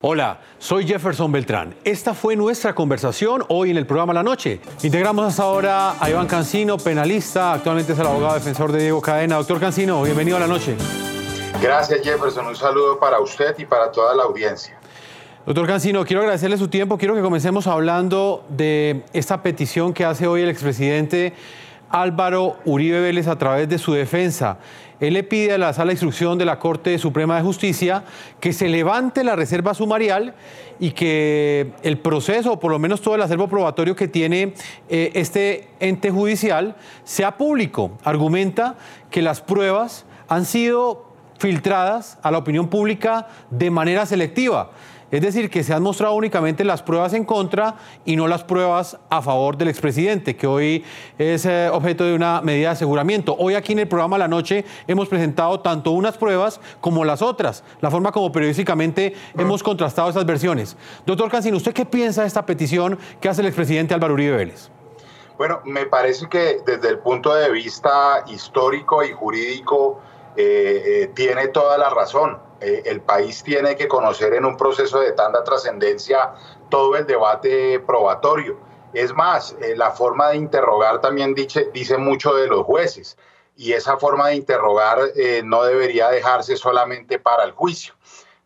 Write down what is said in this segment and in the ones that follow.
Hola, soy Jefferson Beltrán. Esta fue nuestra conversación hoy en el programa La Noche. Integramos hasta ahora a Iván Cancino, penalista, actualmente es el abogado defensor de Diego Cadena. Doctor Cancino, bienvenido a La Noche. Gracias Jefferson, un saludo para usted y para toda la audiencia. Doctor Cancino, quiero agradecerle su tiempo. Quiero que comencemos hablando de esta petición que hace hoy el expresidente Álvaro Uribe Vélez a través de su defensa. Él le pide a la Sala de Instrucción de la Corte Suprema de Justicia que se levante la reserva sumarial y que el proceso, o por lo menos todo el acervo probatorio que tiene eh, este ente judicial, sea público. Argumenta que las pruebas han sido filtradas a la opinión pública de manera selectiva. Es decir, que se han mostrado únicamente las pruebas en contra y no las pruebas a favor del expresidente, que hoy es eh, objeto de una medida de aseguramiento. Hoy aquí en el programa La Noche hemos presentado tanto unas pruebas como las otras, la forma como periodísticamente hemos contrastado esas versiones. Doctor Cancino, ¿usted qué piensa de esta petición que hace el expresidente Álvaro Uribe Vélez? Bueno, me parece que desde el punto de vista histórico y jurídico eh, eh, tiene toda la razón eh, el país tiene que conocer en un proceso de tanta trascendencia todo el debate probatorio. Es más, eh, la forma de interrogar también dice, dice mucho de los jueces y esa forma de interrogar eh, no debería dejarse solamente para el juicio.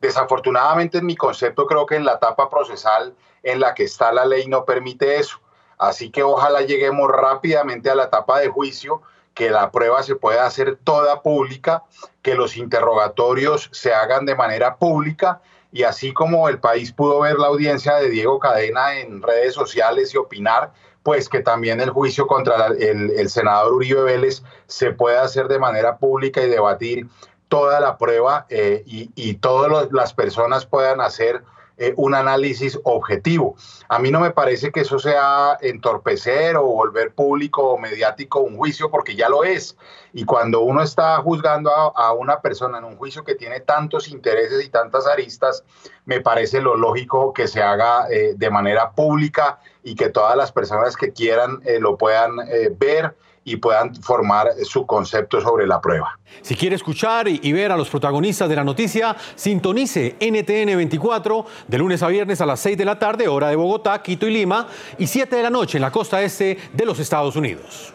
Desafortunadamente en mi concepto creo que en la etapa procesal en la que está la ley no permite eso. Así que ojalá lleguemos rápidamente a la etapa de juicio que la prueba se pueda hacer toda pública, que los interrogatorios se hagan de manera pública y así como el país pudo ver la audiencia de Diego Cadena en redes sociales y opinar, pues que también el juicio contra el, senador Uribe Vélez se pueda hacer de manera pública y debatir toda la prueba eh, y, y todas las personas puedan hacer eh, un análisis objetivo. A mí no me parece que eso sea entorpecer o volver público o mediático un juicio, porque ya lo es. Y cuando uno está juzgando a, una persona en un juicio que tiene tantos intereses y tantas aristas, me parece lo lógico que se haga eh, de manera pública y que todas las personas que quieran eh, lo puedan ver y puedan formar su concepto sobre la prueba. Si quiere escuchar y ver a los protagonistas de la noticia, sintonice NTN 24 de lunes a viernes a las 6 de la tarde, hora de Bogotá, Quito y Lima, y 7 de la noche en la costa este de los Estados Unidos.